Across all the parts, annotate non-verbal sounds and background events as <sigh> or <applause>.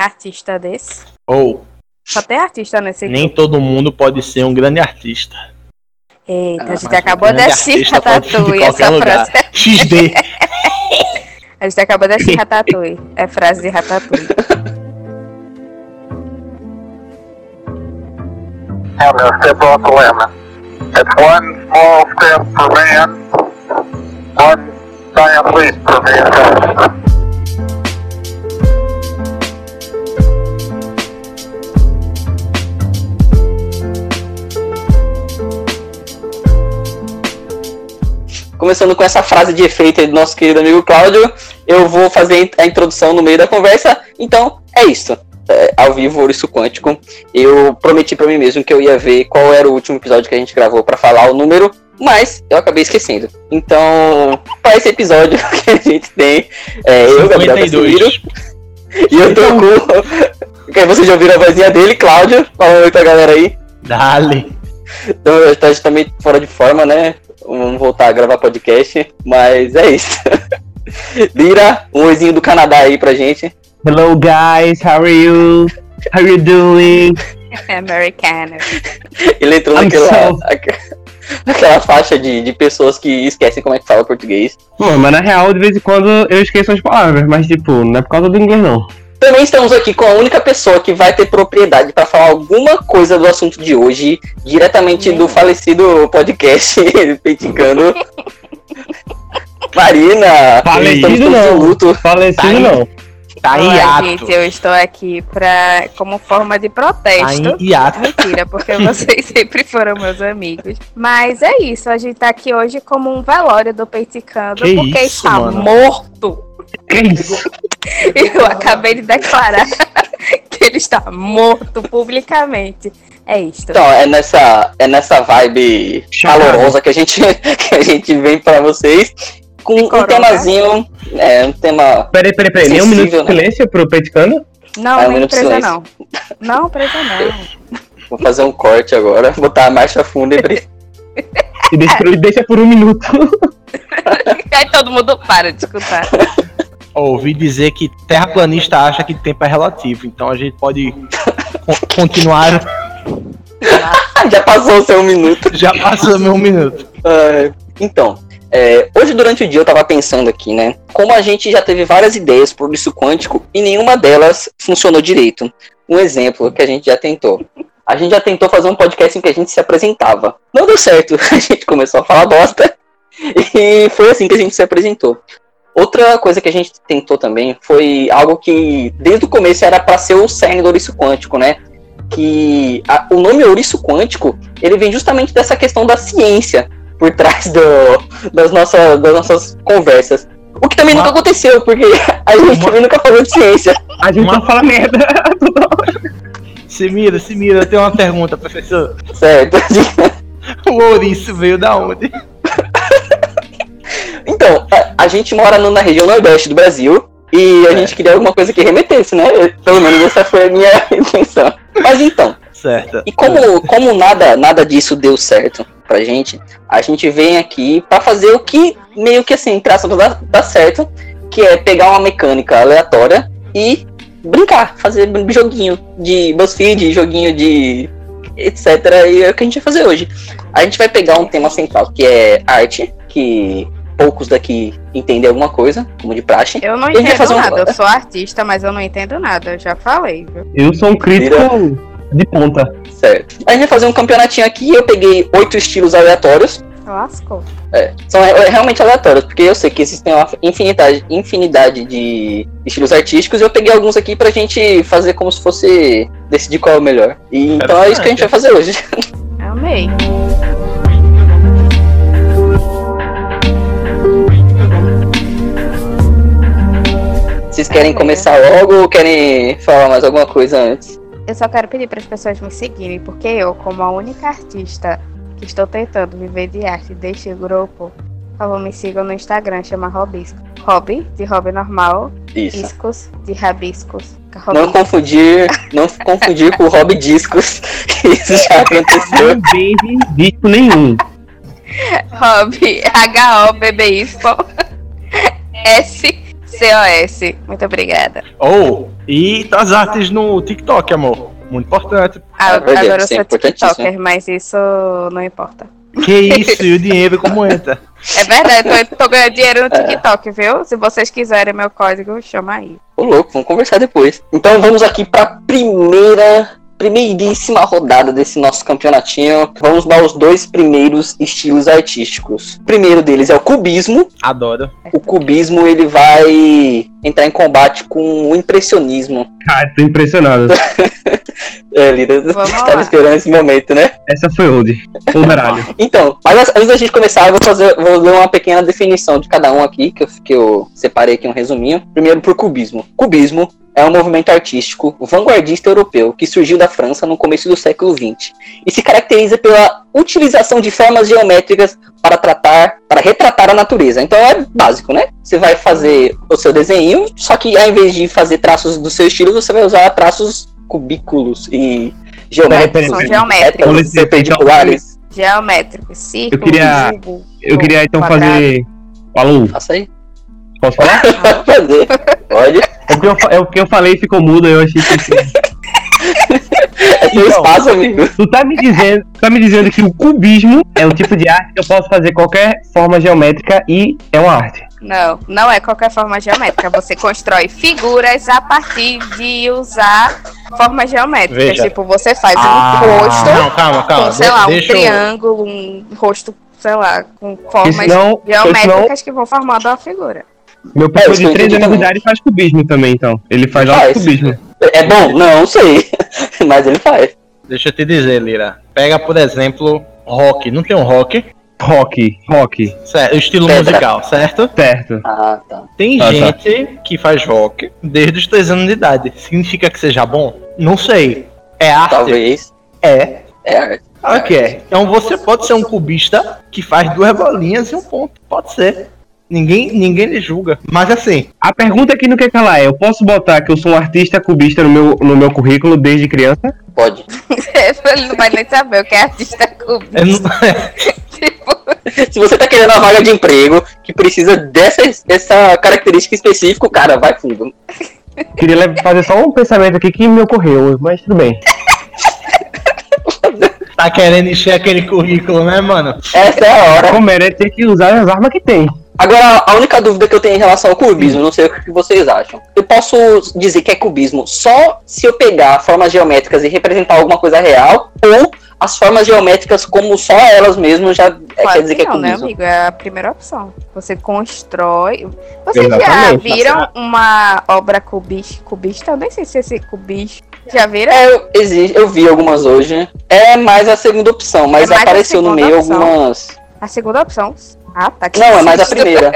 artista desse. Ou Só tem artista nesse nem grupo. todo mundo pode ser um grande artista. Eita, Ah, a gente acabou de assistir Ratatouille, essa lugar. frase. XD. <laughs> A gente acabou de assistir Ratatouille. É frase de Ratatouille. Gonna step off the limb. It's one small step for man, one giant leap for mankind. Começando com essa frase de efeito aí do nosso querido amigo Cláudio, eu vou fazer a introdução no meio da conversa. Então, é isso. É, ao vivo, Ouriço Quântico. Eu prometi pra mim mesmo que eu ia ver qual era o último episódio que a gente gravou pra falar o número, mas eu acabei esquecendo. Então, para esse episódio <laughs> que a gente tem, é, eu, Gabriel 52. e eu tô com. <laughs> Vocês já ouviram a vozinha dele, Cláudio. Fala oi pra galera aí. Dale. Então, tá meio fora de forma, né? Vamos voltar a gravar podcast, mas é isso. <laughs> Lira, um oizinho do Canadá aí pra gente. Hello guys, how are you? How you doing? <laughs> Americano. Ele entrou I'm naquela, so- aquela faixa de, de pessoas que esquecem como é que fala português. Bom, mas na real, de vez em quando eu esqueço as palavras, mas tipo, não é por causa do inglês não. Também estamos aqui com a única pessoa que vai ter propriedade para falar alguma coisa do assunto de hoje, diretamente do falecido podcast <laughs> Peiticando. Marina, Falecido não. luto. Falecido Tá não. Tá em Olá, hiato. gente, eu estou aqui pra, como forma de Tá protesto. em hiato. Mentira, porque vocês <laughs> sempre foram meus amigos. Mas é isso, a gente tá aqui hoje como um velório do Peiticando, Que porque isso, está mano? morto. Que isso? Eu acabei de declarar <laughs> que ele está morto publicamente. É isto. Então, é nessa, é nessa vibe Chocado. calorosa que a gente, <laughs> que a gente vem pra vocês. Com um corona. temazinho, é, um tema. Peraí, peraí, peraí. Nem um minuto de né? silêncio pro Peticano? Não, Ah, um nem presa não. Não, presa não. <laughs> Vou fazer um corte agora, botar a marcha fúnebre. E deixa, por- deixa por um minuto. Aí todo mundo para de escutar. Ouvi dizer que terraplanista acha que tempo é relativo, então a gente pode con- continuar. <laughs> Já passou o seu minuto. Já passou meu minuto. Então, é, hoje durante o dia eu tava pensando aqui, né? Como a gente já teve várias ideias por isso quântico e nenhuma delas funcionou direito. Um exemplo que a gente já tentou. A gente já tentou fazer um podcast em que a gente se apresentava. Não deu certo. <laughs> A gente começou a falar bosta. E foi assim que a gente se apresentou. Outra coisa que a gente tentou também foi algo que desde o começo era para ser o cerne do ouriço quântico, né? Que a- o nome ouriço quântico ele vem justamente dessa questão da ciência por trás do- das, nossas, das nossas conversas. O que também Uma- nunca aconteceu, porque <laughs> a gente Uma- também nunca falou de ciência. A gente Uma- só fala merda. <laughs> Se mira, se mira, eu tenho uma pergunta, professor. Certo? <laughs> O ouriço veio da onde? Então, a, a gente mora no- na região nordeste do Brasil e a gente queria alguma coisa que remetesse, né? Pelo menos essa foi a minha <laughs> intenção. Mas então, Certo. E como, como nada, nada disso deu certo pra gente, a gente vem aqui pra fazer o que meio que assim, aspas, dá, dá certo, que é pegar uma mecânica aleatória e brincar, fazer joguinho de BuzzFeed, joguinho de etc. E é o que a gente vai fazer hoje. A gente vai pegar um tema central, que é arte, que poucos daqui entendem alguma coisa, como de praxe. Eu não entendo fazer um- nada. Eu sou artista, mas eu não entendo nada. Eu já falei, viu? Eu sou um crítico de ponta. Certo. A gente vai fazer um campeonatinho aqui, eu peguei oito estilos aleatórios. Lascou. É, são é, realmente aleatórios, porque eu sei que existem uma infinidade, infinidade de estilos artísticos e eu peguei alguns aqui pra gente fazer como se fosse decidir qual é o melhor. E, então é isso que a gente vai fazer hoje. <laughs> Amei. Vocês querem começar logo ou querem falar mais alguma coisa antes? Eu só quero pedir para as pessoas me seguirem, porque eu, como a única artista que estou tentando viver de arte deste grupo, por favor, me sigam no Instagram, chama Robisco. Hobby, de hobby normal, Isso. iscos, de rabiscos. Não confundir, não confundir com o Hobby Discos, <laughs> que isso já aconteceu. Não vende disco nenhum. Hobby, H-O-B-B-Y, S-C-O-S. Muito obrigada. Ou, E as artes no TikTok, amor. Muito importante. Ah, É agora eu é sou importantíssimo. TikToker, mas isso não importa. Que isso, e o dinheiro como entra? <laughs> É verdade, eu tô, tô ganhando dinheiro no TikTok, viu? Se vocês quiserem meu código, chama aí. Ô louco, vamos conversar depois. Então vamos aqui pra primeira, primeiríssima rodada desse nosso campeonatinho. Vamos dar os dois primeiros estilos artísticos. O primeiro deles é o cubismo. Adoro. O cubismo ele vai entrar em combate com o impressionismo. Cara, <laughs> tô impressionado. <laughs> É, Lida, Vamos estava esperando esse momento, né? Essa foi old. O baralho. <laughs> Então, mas antes da gente começar, eu vou fazer, vou ler uma pequena definição de cada um aqui, que eu, que eu separei aqui um resuminho. Primeiro por cubismo. Cubismo é um movimento artístico vanguardista europeu que surgiu da França no começo do século XX e se caracteriza pela utilização de formas geométricas para tratar, para retratar a natureza. Então é básico, né? Você vai fazer o seu desenho, só que ao invés de fazer traços do seu estilo, você vai usar traços cubículos e geométricos, São geométricos. retas perpendiculares. Geométrico, círculo, queria- cubo. Eu queria então quadrado. fazer. Falou, Faça aí. Posso falar? <laughs> Pode fazer. Pode. É porque eu, é o que eu falei e ficou mudo, eu achei que. É seu Então. espaço, amigo. Tu tá me dizendo, tu tá me dizendo que o cubismo é um tipo de arte que eu posso fazer qualquer forma geométrica e é uma arte. Não, não é qualquer forma geométrica. Você constrói figuras a partir de usar formas geométricas. Veja. Tipo, você faz Ah, um rosto Não, calma, calma. com, sei De- lá, um deixa eu- triângulo, um rosto, sei lá, com formas senão, geométricas que vão formando uma figura. Meu É, eu de 3 entendi anos de idade faz cubismo também, então. Ele faz Faz. alto cubismo. É bom? Não, sei. <laughs> Mas ele faz. Deixa eu te dizer, Lira. Pega, por exemplo, rock. Não tem um rock? Rock, rock, Certo, estilo Pedra. musical, certo? certo. Ah, tá. Tem Ah, tá. gente que faz rock desde os 3 anos de idade. Significa que seja bom? Não sei. É arte? Talvez. É. É arte. Ok. Então você pode ser um cubista que faz duas bolinhas e um ponto. Pode ser. Ninguém, ninguém lhe julga. Mas assim, A pergunta aqui não quer calar é: eu posso botar que eu sou um artista cubista no meu, no meu currículo desde criança? Pode. <laughs> Ele não vai nem saber o que é artista cubista. não- <laughs> Tipo, Se você tá querendo uma vaga de emprego que precisa dessa, dessa característica específica, cara, vai fundo. Queria fazer só um pensamento aqui que me ocorreu, mas tudo bem. <laughs> tá querendo encher aquele currículo, né, mano? Essa é a hora. Como é, tem que usar as armas que tem. Agora, a única dúvida que eu tenho em relação ao cubismo, não sei o que vocês acham. Eu posso dizer que é cubismo só se eu pegar formas geométricas e representar alguma coisa real, ou as formas geométricas como só elas mesmas já é, Claro quer dizer que, que não, é né, cubismo. amigo? É a primeira opção. Você constrói. Vocês já Exatamente, tá viram uma obra cubis, cubista? Eu nem sei se é esse cubista. Já viram? É, eu, existe, eu vi algumas hoje. É mais a segunda opção, mas É apareceu no meio opção. algumas. A segunda opção. Ah, tá. Não, é mais a primeira.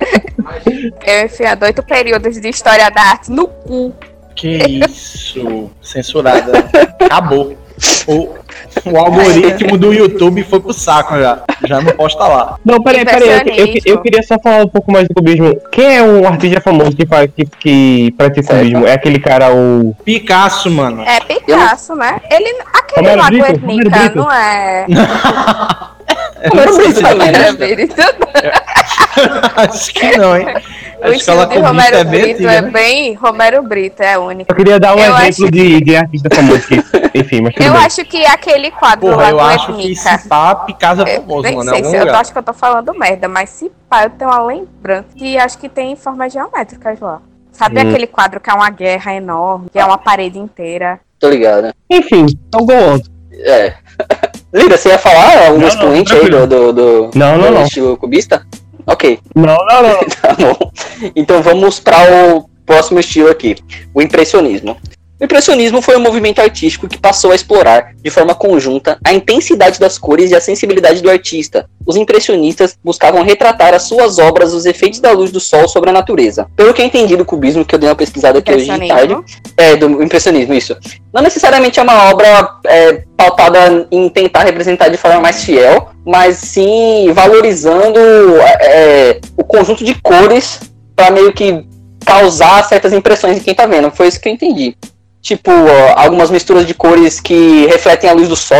<laughs> Eu enfiando oito períodos de história da arte no cu. Que isso. Censurada. Acabou. O, o algoritmo do YouTube foi pro saco já. Já não posta lá. Não, peraí, peraí. Eu, eu, eu queria só falar um pouco mais do cubismo. Quem é um artista famoso que, faz, que, que pratica cubismo? É aquele cara, o. Picasso, mano. É Picasso, né? Ele. Aquele Romero lá Brito. não é. <laughs> Eu não sei se também, né? Romero é Brito. Acho que não, hein? O A escola estilo de Romero é bem Brito antiga, é né? bem. Romero Brito é único. Eu queria dar um Eu exemplo acho- de, de artista famoso. Que, enfim, mas Eu bem. acho que aquele quadro Porra, lá eu do acho que se pá, Picasso é Eu famoso, nem mano. Sei se eu acho que eu tô falando merda, mas se pá, eu tenho uma lembrança que acho que tem formas geométricas lá. Sabe Hum. aquele quadro que é uma guerra enorme, que é uma parede inteira? Tô ligado. Enfim, então go on. É. Lida, você ia falar algum Não, não, expoente aí tranquilo. do, do, do, Não, não, do não. estilo cubista? Ok. Não, não, não. <laughs> Tá bom. Então vamos para o próximo estilo aqui, o impressionismo. O impressionismo foi um movimento artístico que passou a explorar, de forma conjunta, a intensidade das cores e a sensibilidade do artista. Os impressionistas buscavam retratar as suas obras os efeitos da luz do sol sobre a natureza. Pelo que eu entendi do cubismo, que eu dei uma pesquisada aqui hoje de tarde, é, do impressionismo, isso. Não necessariamente é uma obra é, pautada em tentar representar de forma mais fiel, mas sim valorizando é, o conjunto de cores para meio que causar certas impressões em quem tá vendo. Foi isso que eu entendi. Tipo, ó, algumas misturas de cores que refletem a luz do sol,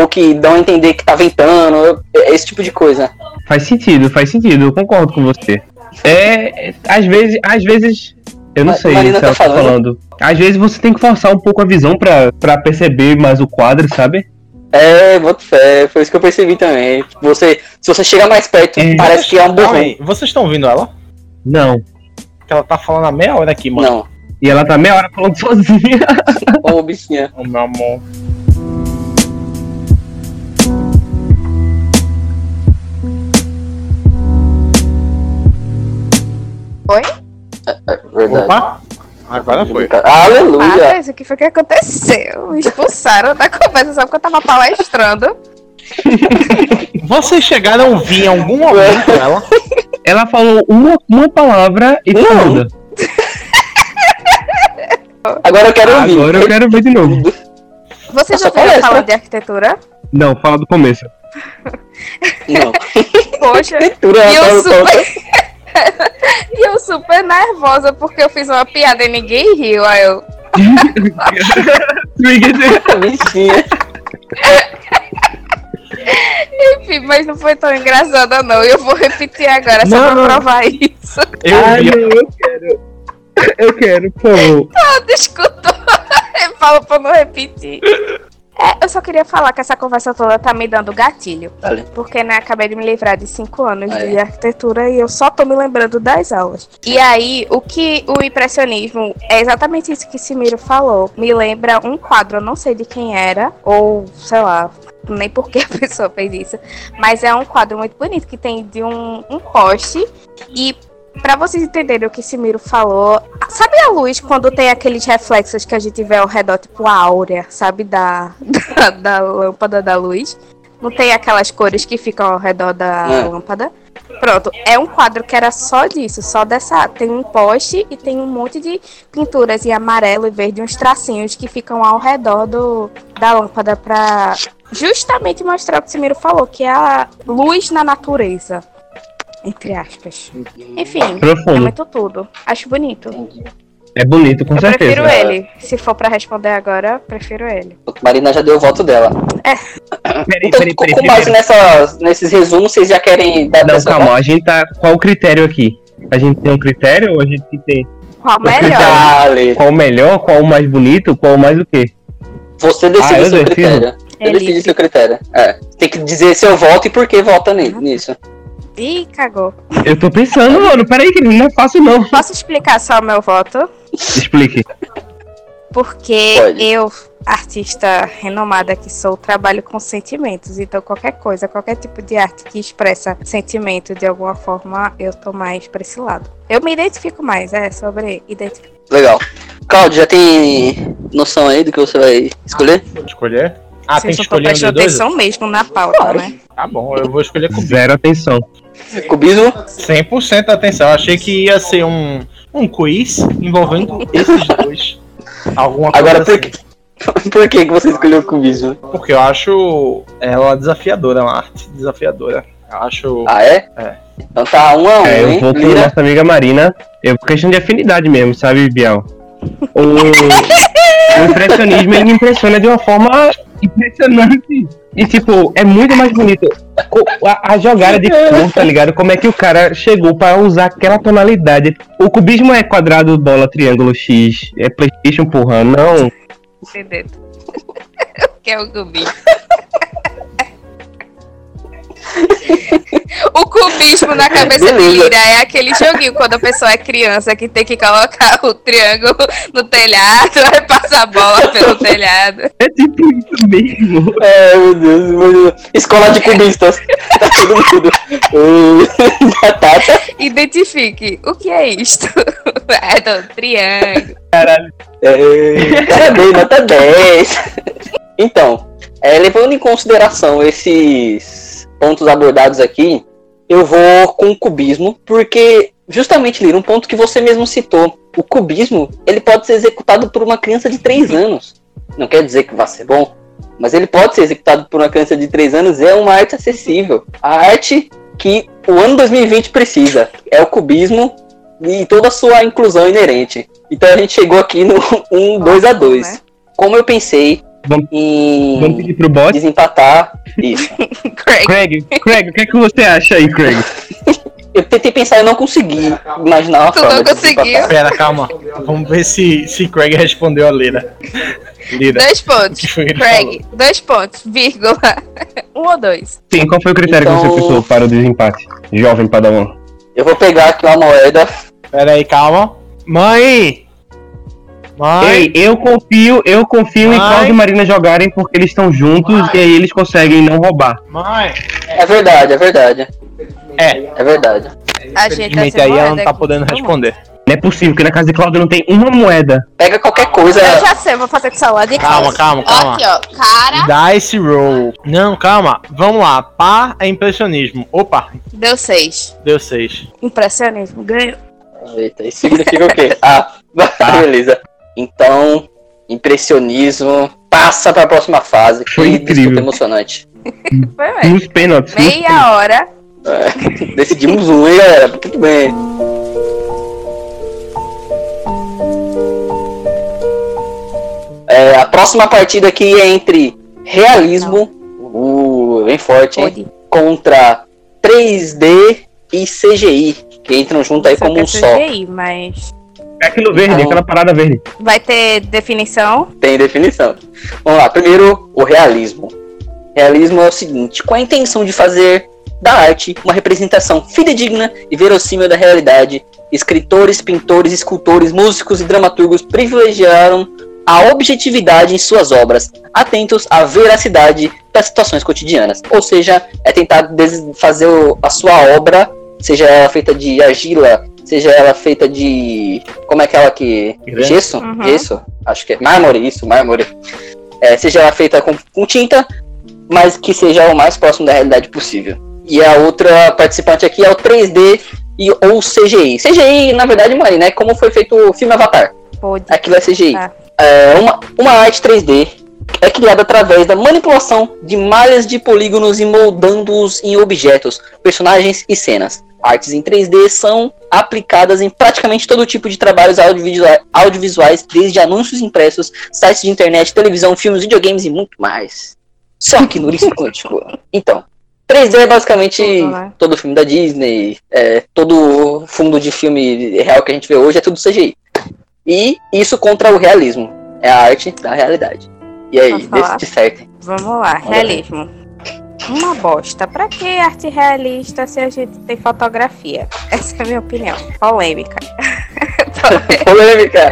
ou que dão a entender que tá ventando, esse tipo de coisa. Faz sentido, faz sentido, eu concordo com você. É, é, às vezes, às vezes Eu não Ma- sei Marina se tá ela tá falando. falando. Às vezes você tem que forçar um pouco a visão pra, pra perceber mais o quadro, sabe? É, boto fé, foi isso que eu percebi também. Você, se você chega mais perto, É. parece que é um aí, Vocês estão ouvindo ela? Não. Que ela tá falando há meia hora aqui, mano. Não, E ela tá meia hora falando <laughs> sozinha. ô bichinha. Ô, meu amor. É verdade. Opa! Agora foi. Aleluia! Ah, mas o que foi que aconteceu? Me expulsaram da conversa só porque eu tava palestrando. Vocês chegaram a ouvir em algum momento ela? Ela falou uma, uma palavra e Não. Agora eu quero ouvir. Agora eu quero ver de novo. Vocês já ouviram palestra. falar de arquitetura? Não, fala do começo. Não. <laughs> Poxa, Leitura, e eu super... <laughs> e eu super nervosa porque eu fiz uma piada e ninguém riu. Aí eu... Bichinha. <laughs> Enfim, mas não foi tão engraçada não. E eu vou repetir agora só Não, pra não. provar isso. Eu Ai, eu quero. <laughs> Eu quero, por favor. <laughs> <laughs> Eu escutou. Fala pra não repetir. É, eu só queria falar que essa conversa toda tá me dando gatilho. Vale. Porque, né, acabei de me livrar de cinco anos Ah, de é? arquitetura e eu só tô me lembrando das aulas. E aí, o que o impressionismo é exatamente isso que Simiro falou. Me lembra um quadro, eu não sei de quem era, ou sei lá, nem por que a pessoa fez isso. Mas é um quadro muito bonito que tem de um, um poste e. Pra vocês entenderem o que Simiro falou, sabe a luz quando tem aqueles reflexos que a gente vê ao redor, tipo a áurea, sabe, da, <laughs> da, da lâmpada da luz? Não tem aquelas cores que ficam ao redor da É. lâmpada? Pronto, é um quadro que era só disso, só dessa. Tem um poste e tem um monte de pinturas em amarelo e verde, uns tracinhos que ficam ao redor do, da lâmpada pra justamente mostrar o que o Simiro falou, que é a luz na natureza. Entre aspas. Enfim, é Profundo. muito tudo. Acho bonito. É bonito, com Eu certeza. prefiro ele. Se for pra responder agora, prefiro ele. Marina já deu o voto dela. Peraí, Então, peraí, com, peraí. com base nessas, nesses resumos, vocês já querem dar Não, calma, a gente tá. Qual o critério aqui? A gente tem um critério ou a gente tem Qual melhor? Dale. qual o melhor, qual o mais bonito, qual o mais o quê? Você decide Ah, eu seu decido? critério. Eu Ele- decidi seu critério. É. Tem que dizer seu voto e por que vota ni- nisso. Ih, cagou. Eu tô pensando, mano. Peraí, que não é fácil não. Posso explicar só o meu voto? Explique. Porque Pode. eu, artista renomada que sou, trabalho com sentimentos. Então, qualquer coisa, qualquer tipo de arte que expressa sentimento de alguma forma, eu tô mais pra esse lado. Eu me identifico mais, é, sobre identificação. Legal. Claudio, já tem noção aí do que você vai escolher? Escolher. Ah, tem Vocês que não estão escolher um dos prestando dois? atenção mesmo na pauta, Claro. né? Tá bom, eu vou escolher com Zero atenção. Cubismo? 100% atenção. Eu achei que ia ser um, um quiz envolvendo esses dois. Alguma coisa Agora, por assim. que, <laughs> por que que você escolheu o cubismo? Porque eu acho ela desafiadora, uma arte desafiadora. Eu acho. Ah, é? É. Então tá um a um, É, eu hein? vou com nossa amiga Marina. Eu por questão de afinidade mesmo, sabe, Bial? <laughs> O, o impressionismo ele me impressiona de uma forma impressionante. E tipo, é muito mais bonito. A, a jogada de cor, tá ligado? Como é que o cara chegou pra usar aquela tonalidade. O cubismo é quadrado, bola, triângulo, X. É Playstation, porra. Não. Entendendo. <laughs> que é o cubismo. <laughs> O cubismo na cabeça de. Lira é aquele joguinho quando a pessoa é criança que tem que colocar o triângulo no telhado, <laughs> aí passa a bola pelo <laughs> telhado. É tipo isso mesmo. É, meu Deus, meu Deus. Escola de cubistas. <laughs> tá todo mundo. Batata. Identifique, o que é isto? É do triângulo. Caralho. É, parabéns, nota 10. Então, é, levando em consideração esses pontos abordados aqui, eu vou com o cubismo, porque justamente, Lira, um ponto que você mesmo citou, o cubismo, ele pode ser executado por uma criança de 3 anos. Não quer dizer que vai ser bom, mas ele pode ser executado por uma criança de 3 anos, é uma arte acessível. A arte que o ano 2020 precisa é o cubismo e toda a sua inclusão inerente. Então a gente chegou aqui no <laughs> 1 2 a 2. né? Como eu pensei Vamos- em Vamos pedir pro bot. desempatar isso. <laughs> Craig. Craig, Craig, o que é que você acha aí, Craig? eu tentei pensar e não consegui imaginar uma Tu forma não de conseguiu? Pera, calma. Vamos ver se, se Craig respondeu a Lira. Lira. Dois pontos. Craig, dois pontos, vírgula. <laughs> Um ou dois? Sim, qual foi o critério Então- que você pensou para o desempate? Jovem Padawan. Eu vou pegar aqui uma moeda. Pera aí, calma. Mãe! Mãe! Ei, eu confio, eu confio em Mãe. Cláudio e Marina jogarem porque eles estão juntos e aí eles conseguem não roubar. Mãe! É verdade, é verdade. É, É verdade. A gente tá aí ela não tá aqui. podendo responder. Não é possível que na casa de Cláudio não tem uma moeda. Pega qualquer coisa. Eu já sei, vou fazer com celular de Calma, calma, calma. Aqui, ó. Cara, Dice roll. Não, calma. Vamos lá. Par é impressionismo. Opa, deu seis. deu seis. Impressionismo, ganhou. Eita, isso significa o quê? Ah, <laughs> beleza. Então, impressionismo passa pra próxima fase. Que Foi disputa incrível. emocionante. <laughs> Foi mesmo. Nos pênaltis. nos Meia hora. É, decidimos um, hein, galera? Tudo bem. É, a próxima partida aqui é entre realismo, uh, bem forte, hein? Contra 3D e CGI, que entram junto aí Só como que é um só. CGI, mas. É aquilo verde, Então- aquela parada verde. Vai ter definição? Tem definição. Vamos lá, primeiro o realismo. Realismo é o seguinte: com a intenção de fazer da arte uma representação fidedigna e verossímil da realidade, escritores, pintores, escultores, músicos e dramaturgos privilegiaram a objetividade em suas obras, atentos à veracidade das situações cotidianas. Ou seja, é tentar fazer a sua obra, seja ela feita de argila, seja ela feita de. Como é aquela que. Gesso? Uhum. Gesso? Acho que é. Mármore, isso, mármore. É, seja ela feita com, com tinta, mas que seja o mais próximo da realidade possível. E a outra participante aqui é o 3D e, ou CGI. CGI, na verdade, Mari, né? Como foi feito o filme Avatar. Pode. Aquilo é CGI. Ah. É, uma, uma arte 3D é criada através da manipulação de malhas de polígonos e moldando-os em objetos, personagens e cenas. Artes em 3D são aplicadas em praticamente todo tipo de trabalhos audiovisuais, audiovisuais desde anúncios impressos, sites de internet, televisão, filmes, videogames e muito mais. Só que no Ulisses Quântico. Então, 3D é basicamente Tudo, né? todo filme da Disney, é, todo fundo de filme real que a gente vê hoje é tudo CGI. E isso contra o realismo. É a arte da realidade. E aí, decide certo. Vamos lá, Olha realismo. Uma bosta. Pra que arte realista se a gente tem fotografia? Essa é a minha opinião. Polêmica. <laughs> <laughs> Polêmica.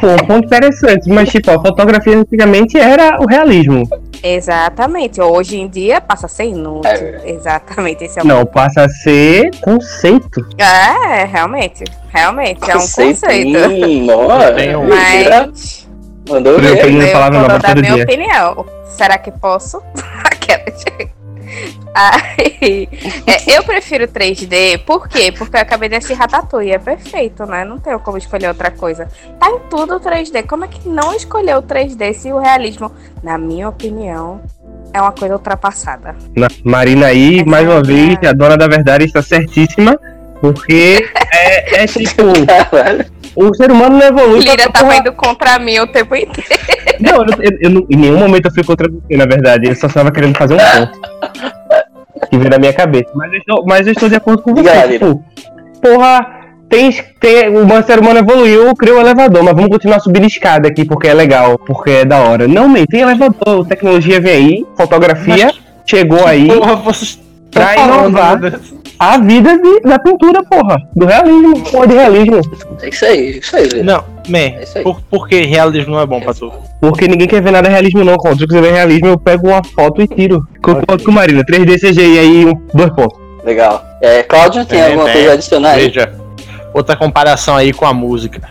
Pô, um ponto interessante, mas tipo, a fotografia antigamente era o realismo. Exatamente. Hoje em dia passa a ser inútil. É. Exatamente. Esse é o Não, passa a ser conceito. É, realmente. Realmente. É um conceito. Hum, <laughs> um- Mas. Mandou Eu ver. Eu palavra vou dar minha dia. opinião. Será que posso? Aquelas. Aí, é, eu prefiro 3D, por quê? Porque eu acabei de assistir Ratatouille, é perfeito, né? Não tenho como escolher outra coisa. Tá em tudo 3D. Como é que não escolheu 3D se o realismo, na minha opinião, é uma coisa ultrapassada? Na- Marina aí, Essa mais uma é vez, a dona da verdade está certíssima. Porque é, é tipo, <laughs> Caralho. O ser humano não evolui. Lira pra- tava indo contra mim o tempo inteiro. Não, eu, eu- eu não- em nenhum momento eu fui contra você, na verdade. Eu só estava querendo fazer um ponto. Que veio na minha cabeça. Mas eu estou, mas eu estou de acordo com você. Tipo, porra, tem, tem, o ser humano evoluiu, criou um elevador, mas vamos continuar subindo escada aqui porque é legal, porque é da hora. Não, man, tem elevador, tecnologia vem aí, fotografia chegou aí. Porra, vocês Pra inovar. A vida de- da pintura, porra. Do realismo, porra, de realismo. É isso aí, isso aí, Lira. Não, man, É isso aí. por, por que realismo não é bom pra tu? Porque ninguém quer ver nada realismo, não. Quando você quiser ver realismo, eu pego uma foto e tiro. Concordo com Marina. 3D CGI aí, um, dois pontos. Legal. É, Cláudio, tem Tem, alguma coisa a adicionar aí? Veja, outra comparação aí com a música.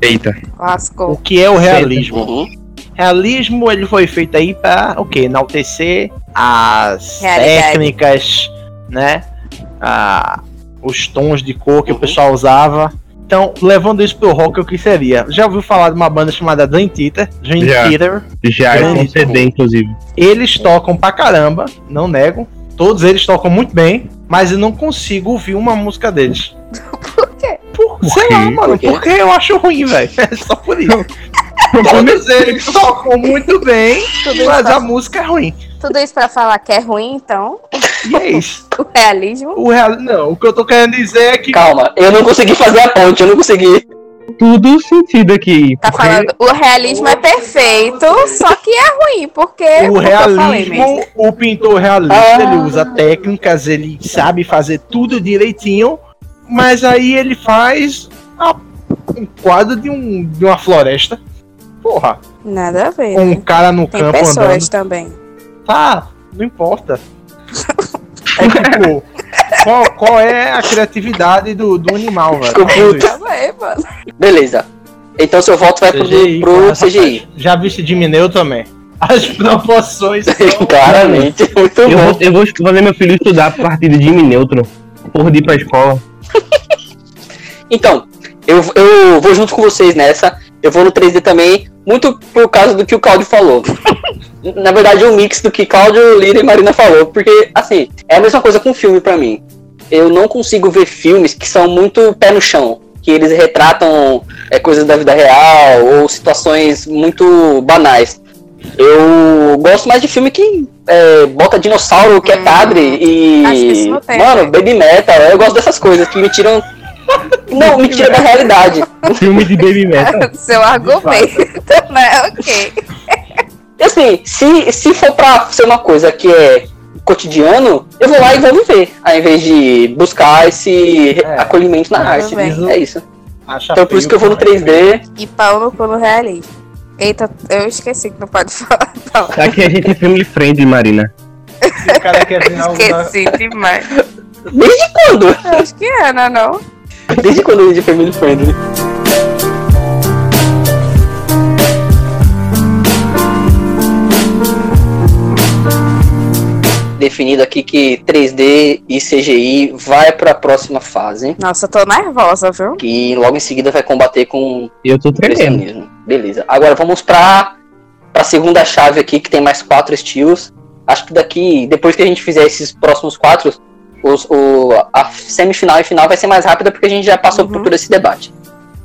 Eita. O Lascou. que é o realismo? Uhum. Realismo ele foi feito aí para o quê? Enaltecer as Realidade. técnicas, né? Ah, os tons de cor que Uhum. o pessoal usava. Então, levando isso pro rock, o que seria? Já ouviu falar de uma banda chamada Dream Theater? Dream Já. Theater. Já é com CD, inclusive. Eles tocam pra caramba, não nego. Todos eles tocam muito bem, mas eu não consigo ouvir uma música deles. <laughs> Por quê? Por, sei quê? lá, mano, Por quê? porque eu acho ruim, velho. <laughs> É só por isso. Todos eles tocam muito bem, Tudo isso, mas a música é ruim. tudo isso pra falar que é ruim, então. E é isso. O realismo. O real... Não, o que eu tô querendo dizer é que Calma, eu não consegui fazer a ponte, eu não consegui. Tudo sentido aqui. Tá porque falando, o realismo é perfeito, só que é ruim, porque o falei realismo, o pintor realista, Ah. ele usa técnicas, ele sabe fazer tudo direitinho, mas aí ele faz a- um quadro de, um, de uma floresta. Porra, Nada a ver. com um né? cara no Tem campo pessoas andando. também. Tá, não importa. É tipo, qual, qual é a criatividade do, do animal, velho? Tá bem, mano. Beleza. Então seu voto vai pro, CGI, pro cara, CGI. Já viste diminuiu também. As proporções <laughs> são... Claramente, muito Eu bom. vou, eu vou fazer meu filho estudar a partir de Jimmy Neutron. Porra de ir pra escola. Então, eu, eu vou junto com vocês nessa. Eu vou no 3D também, muito por causa do que o Claudio falou. <laughs> Na verdade, é um mix do que Claudio, Lira e Marina falou. Porque, assim, é a mesma coisa com filme pra mim. Eu não consigo ver filmes que são muito pé no chão. Que eles retratam é, coisas da vida real ou situações muito banais. Eu gosto mais de filme que é, bota dinossauro que é Hum. padre e. Não tem, mano, né? baby metal. Eu gosto dessas coisas que me tiram. Não, <laughs> me tira da realidade. Filme de Baby Metal. <laughs> Seu argumento, né? Ok. E assim, se, se for pra ser uma coisa que é cotidiano, eu vou lá e vou viver, ao invés de buscar esse É. acolhimento na arte. bem. É isso. Acha Então por isso que eu vou no feio, 3D. E pau no cu no realismo. Eita, eu esqueci que não pode falar. Não, Aqui a gente é family friendly, Marina. Se <laughs> o cara quer vir algo da... esqueci demais. Desde quando? Eu Acho que é, não é não? <laughs> Desde quando ele é de Family Friendly? Definido aqui que 3D e CGI vai para a próxima fase, Nossa, eu tô nervosa, viu? que logo em seguida vai combater com Eu tô tremendo. Beleza. Agora vamos para a segunda chave aqui, que tem mais quatro estilos. Acho que daqui, depois que a gente fizer esses próximos quatro, os, o, a semifinal e final vai ser mais rápida porque a gente já passou por Uhum. todo esse debate.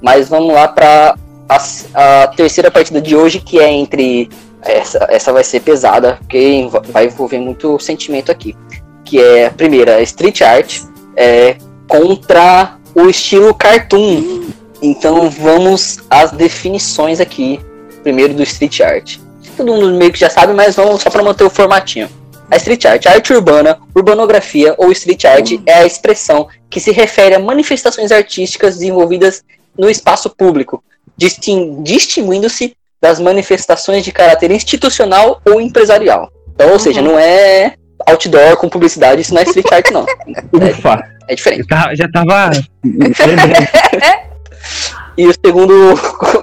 Mas vamos lá para a, a terceira partida de hoje, que é entre. Essa, essa vai ser pesada, porque vai envolver muito sentimento aqui. Que é a primeira, Street Art, é, contra o estilo cartoon. Então vamos às definições aqui, primeiro do street art. Todo mundo meio que já sabe, mas vamos só para manter o formatinho. A street art, a arte urbana, urbanografia ou street art é a expressão que se refere a manifestações artísticas desenvolvidas no espaço público, distin- distinguindo-se das manifestações de caráter institucional ou empresarial. Então, ou seja, não é outdoor com publicidade, isso não é street art, não. <laughs> Ufa, É diferente. eu tava- já tava. <laughs> lembrando. E o segundo.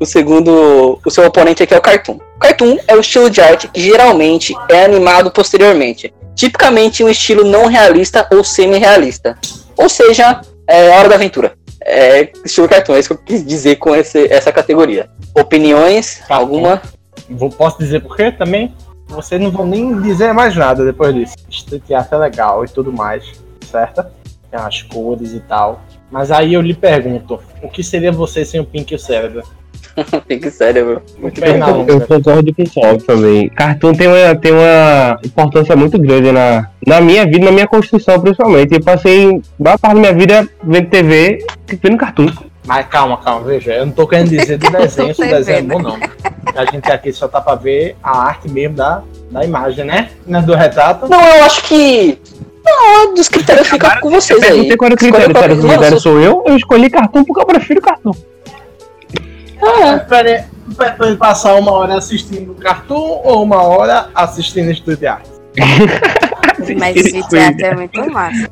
O segundo. O seu oponente aqui é o Cartoon. O Cartoon é o estilo de arte que geralmente é animado posteriormente. Tipicamente um estilo não realista ou semi-realista. Ou seja, é Hora da Aventura. É estilo cartoon, é isso que eu quis dizer com esse, essa categoria. Opiniões? Cartoon. Alguma? Vou, posso dizer por quê também? Vocês não vão nem dizer mais nada depois disso. Street art é legal e tudo mais, certo? Tem as cores e tal. Mas aí eu lhe pergunto, o que seria você sem o Pink e o Cérebro? <laughs> Fique cérebro. Muito bem, na Eu longa. concordo com o Paulo também. Cartoon tem uma, tem uma importância muito grande na, na minha vida, na minha construção, principalmente. Eu passei boa parte da minha vida vendo TV e vendo cartoon. Mas calma, calma, veja, eu não tô querendo dizer do <laughs> desenho, se o desenho é bom não. A gente aqui só tá pra ver a arte mesmo da, da imagem, né? Não é do retrato. Não, eu acho que. Não, dos critérios fica com vocês aí. Perguntei qual era o critério. Sério, Mano, sou eu, eu escolhi cartoon porque eu prefiro cartoon. Prefere, prefere passar uma hora assistindo cartoon ou uma hora assistindo Street art? <laughs> Mas esse teatro é muito massa.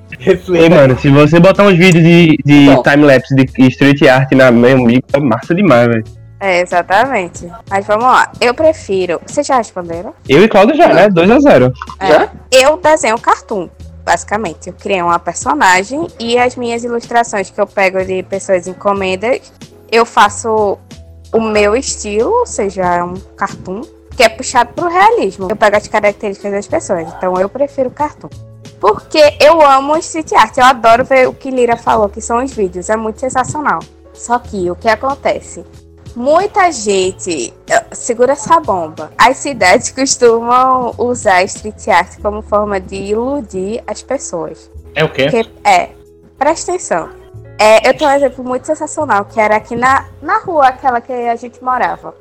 Ei, mano, se você botar uns vídeos de, de time-lapse de street art na meu amigo, é massa demais, velho. É, exatamente. Mas vamos lá. Eu prefiro. Vocês já responderam? Eu e Claudio já, né? 2x0. É. Já? Eu desenho cartoon, basicamente. Eu criei uma personagem e as minhas ilustrações que eu pego de pessoas encomendas, eu faço o meu estilo, ou seja, é um cartoon, que é puxado pro realismo. Eu pego as características das pessoas. Então eu prefiro cartoon. Porque eu amo street art. Eu adoro ver o que Lira falou, que são os vídeos. É muito sensacional. Só que o que acontece? Muita gente eh, segura essa bomba. As cidades <laughs> costumam usar street art como forma de iludir as pessoas. É o quê? Porque, é, presta atenção. É, eu tenho um exemplo muito sensacional, que era aqui na, na rua, aquela que a gente morava.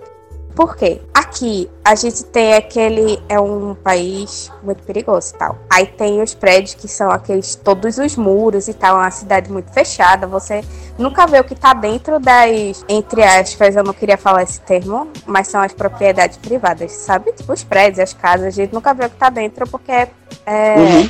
Por quê? Aqui a gente tem aquele. É um país muito perigoso e tal. Aí tem os prédios que são aqueles. Todos os muros e tal. É uma cidade muito fechada. Você nunca vê o que tá dentro das. Entre aspas, eu não queria falar esse termo, mas são as propriedades privadas, sabe? Tipo os prédios, as casas. A gente nunca vê o que tá dentro porque é. Uhum.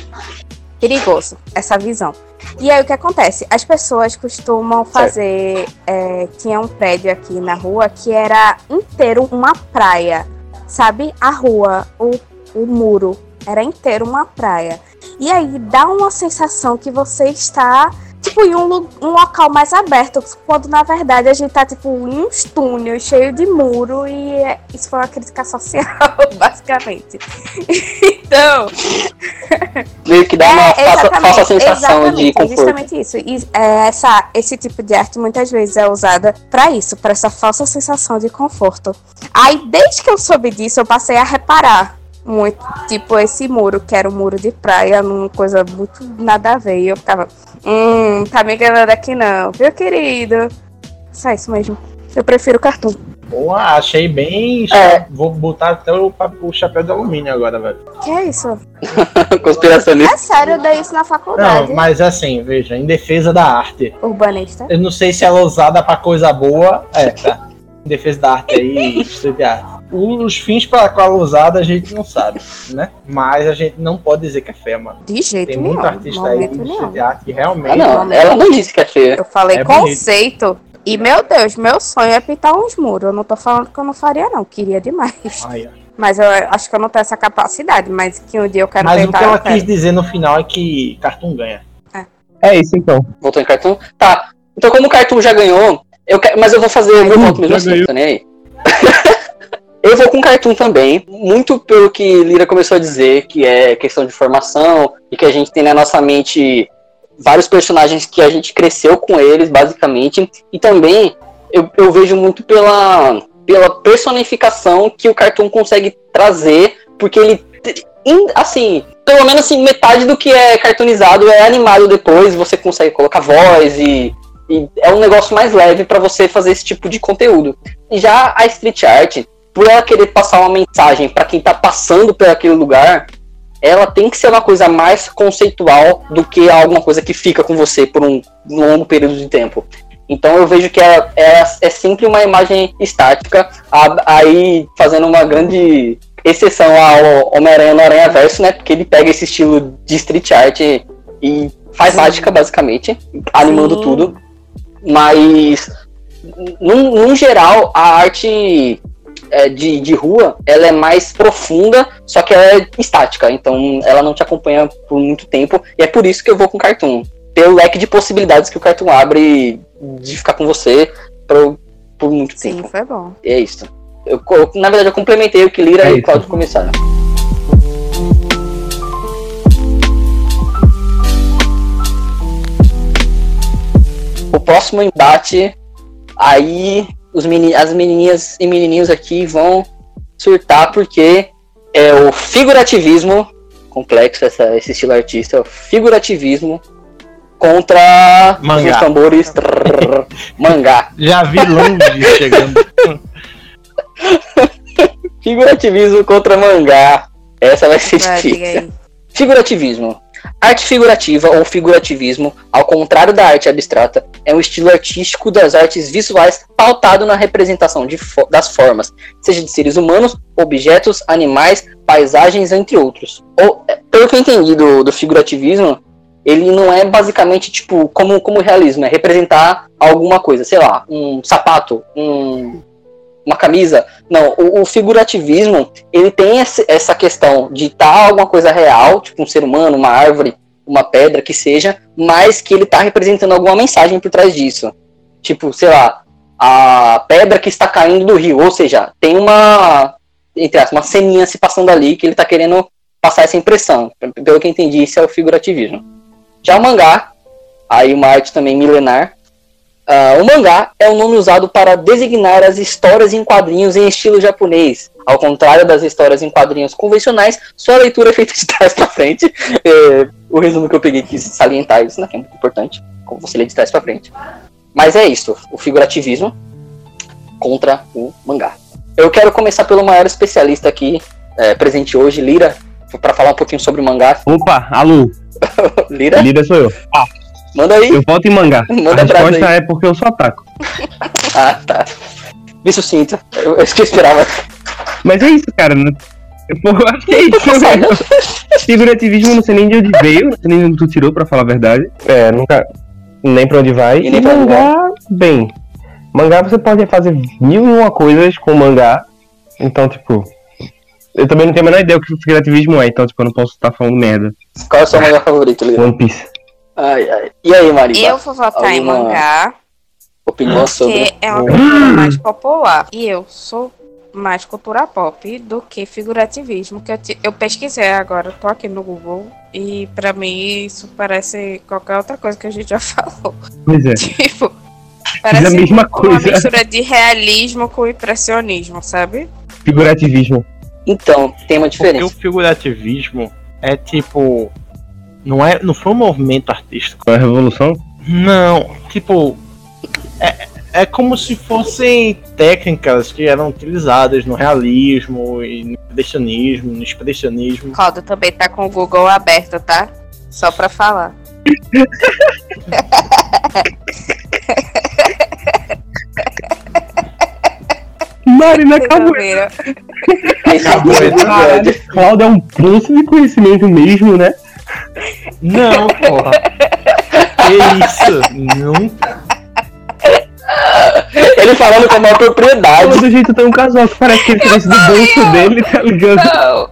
Perigoso essa visão. E aí o que acontece? As pessoas costumam fazer. é, tinha um prédio aqui na rua que era inteiro uma praia. Sabe? A rua, o, o muro, era inteiro uma praia. E aí dá uma sensação que você está. Tipo, em um, um local mais aberto, quando na verdade a gente tá, tipo, em uns túneis cheio de muro e é- isso foi uma crítica social, <laughs> basicamente. Então, Meio que dá uma falsa, falsa sensação de exatamente, é conforto. justamente isso. E, é, essa, esse tipo de arte muitas vezes é usada pra isso, pra essa falsa sensação de conforto. Aí, desde que eu soube disso, eu passei a reparar muito, tipo, esse muro, que era um muro de praia, numa coisa muito nada a ver. E eu ficava, hum, tá me enganando aqui não, viu, querido? Só isso mesmo. Eu prefiro cartoon. Pô, achei bem. É. Vou botar até o, o chapéu de alumínio agora, velho. Que é isso? <laughs> Conspiracionista. É sério, eu dei isso na faculdade. Não, mas assim, veja, em defesa da arte. Urbanista. Eu não sei se ela é usada pra coisa boa. É, tá. Em defesa da arte aí, <laughs> street art. Os fins para qual é usada a gente não sabe, né? Mas a gente não pode dizer que é feia, mano. De jeito Tem nenhum. muito artista aí de que realmente. Ah, não, ela não disse que é feia. Eu falei É bonito. conceito. E, meu Deus, meu sonho é pintar uns muros. Eu não tô falando que eu não faria, não. Queria demais. Aí, ó. Mas eu acho que eu não tenho essa capacidade. Mas que um dia eu quero Mas o tentar, que ela quis dizer no final é que Cartoon ganha. É isso então. Voltou em cartoon? Tá. Então, como o cartoon já ganhou, eu quero, mas eu vou fazer o meu voto mesmo assim, ganhou. tá nem aí. <laughs> eu vou com cartoon também, muito pelo que Lira começou a dizer, que é questão de formação, e que a gente tem na nossa mente vários personagens que a gente cresceu com eles, basicamente, e também eu, eu vejo muito pela, pela personificação que o cartoon consegue trazer, porque ele, assim, pelo menos assim, metade do que é cartoonizado é animado depois, você consegue colocar voz e, é um negócio mais leve pra você fazer esse tipo de conteúdo. E já a street art, por ela querer passar uma mensagem pra quem tá passando por aquele lugar, ela tem que ser uma coisa mais conceitual do que alguma coisa que fica com você por um longo período de tempo. Então eu vejo que é, é, é sempre uma imagem estática, aí fazendo uma grande exceção ao Homem-Aranha no Aranha Verso, né? Porque ele pega esse estilo de street art e, faz mágica, basicamente, animando Sim. tudo. Mas, num, num geral, a arte é, de, de rua, ela é mais profunda, só que ela é estática, então ela não te acompanha por muito tempo, e é por isso que eu vou com cartoon. Pelo leque de possibilidades que o cartoon abre de ficar com você por, por muito Sim, tempo. foi bom. E é isso. Eu, co- na verdade, eu complementei o que Lira É e o. Claudio começaram. O próximo embate, aí os meni, as menininhas e menininhos aqui vão surtar porque é o figurativismo complexo essa, esse estilo artista, é o figurativismo contra Mangá. os tambores trrr, <laughs> mangá. Já vi longe chegando. <laughs> Figurativismo contra mangá. Essa vai ser Vai, diga difícil. aí. Figurativismo. Arte figurativa ou figurativismo, ao contrário da arte abstrata, é um estilo artístico das artes visuais pautado na representação fo- das formas, seja de seres humanos, objetos, animais, paisagens, entre outros. Ou, é, pelo que eu entendi do, do figurativismo, ele não é basicamente tipo como, como realismo, é representar alguma coisa, sei lá, um sapato, um, uma camisa. Não, o, o figurativismo, ele tem essa questão de estar alguma coisa real, tipo um ser humano, uma árvore, uma pedra, que seja, mas que ele está representando alguma mensagem por trás disso. Tipo, sei lá, a pedra que está caindo do rio, ou seja, tem uma, entre aspas, uma ceninha se passando ali que ele está querendo passar essa impressão. Pelo que eu entendi, isso é o figurativismo. Já o mangá, aí uma arte também milenar, Ah, o mangá é o nome usado para designar as histórias em quadrinhos em estilo japonês. Ao contrário das histórias em quadrinhos convencionais, sua leitura é feita de trás para frente. <laughs> É, o resumo que eu peguei quis salientar isso, né? Que é muito importante. Como você lê de trás para frente. Mas é isso, o figurativismo contra o mangá. Eu quero começar pelo maior especialista aqui, é, presente hoje, Lira, para falar um pouquinho sobre o mangá. Opa, alô, <laughs> Lira, líder sou eu. Manda aí. Eu volto em mangá. <laughs> Manda a resposta é porque eu só ataco. <laughs> Ah, tá. Me sucinta. Eu, eu que esperava. Mas é isso, cara. né? Eu acho que é isso, velho. <laughs> Figurativismo não sei nem de onde veio, não sei nem de onde tu tirou, pra falar a verdade. É, nunca. Nem pra onde vai. E nem pra mangá, bem. Mangá você pode fazer mil e uma coisas com mangá. Então, tipo. Eu também não tenho a menor ideia o que figurativismo é, então, tipo, eu não posso estar falando merda. Qual é o seu mangá favorito, Lira? One Piece. Ai, ai. E aí, Mariba? Eu vou votar em mangá, Opinião sobre. porque é uma cultura mais popular. E eu sou mais cultura pop do que figurativismo. Que eu, te- eu pesquisei agora, tô aqui no Google. E pra mim isso parece qualquer outra coisa que a gente já <laughs> falou. Pois é. Tipo, parece a mesma uma coisa. mistura de realismo com impressionismo, sabe? Figurativismo. Então, tem uma Porque o diferença. figurativismo é tipo. Não, é, não foi um movimento artístico. A revolução? Não, tipo. É, é como se fossem técnicas que eram utilizadas no realismo e no impressionismo, no expressionismo. Roda também tá com o Google aberto, tá? Só pra falar. Marina ouviram? Caralho, Cláudio é um poço de conhecimento mesmo, né? Não, porra. que isso? Nunca. Ele falando com a maior propriedade. Todo jeito tem um casal que parece que ele tivesse do bolso dele, tá ligado? Não.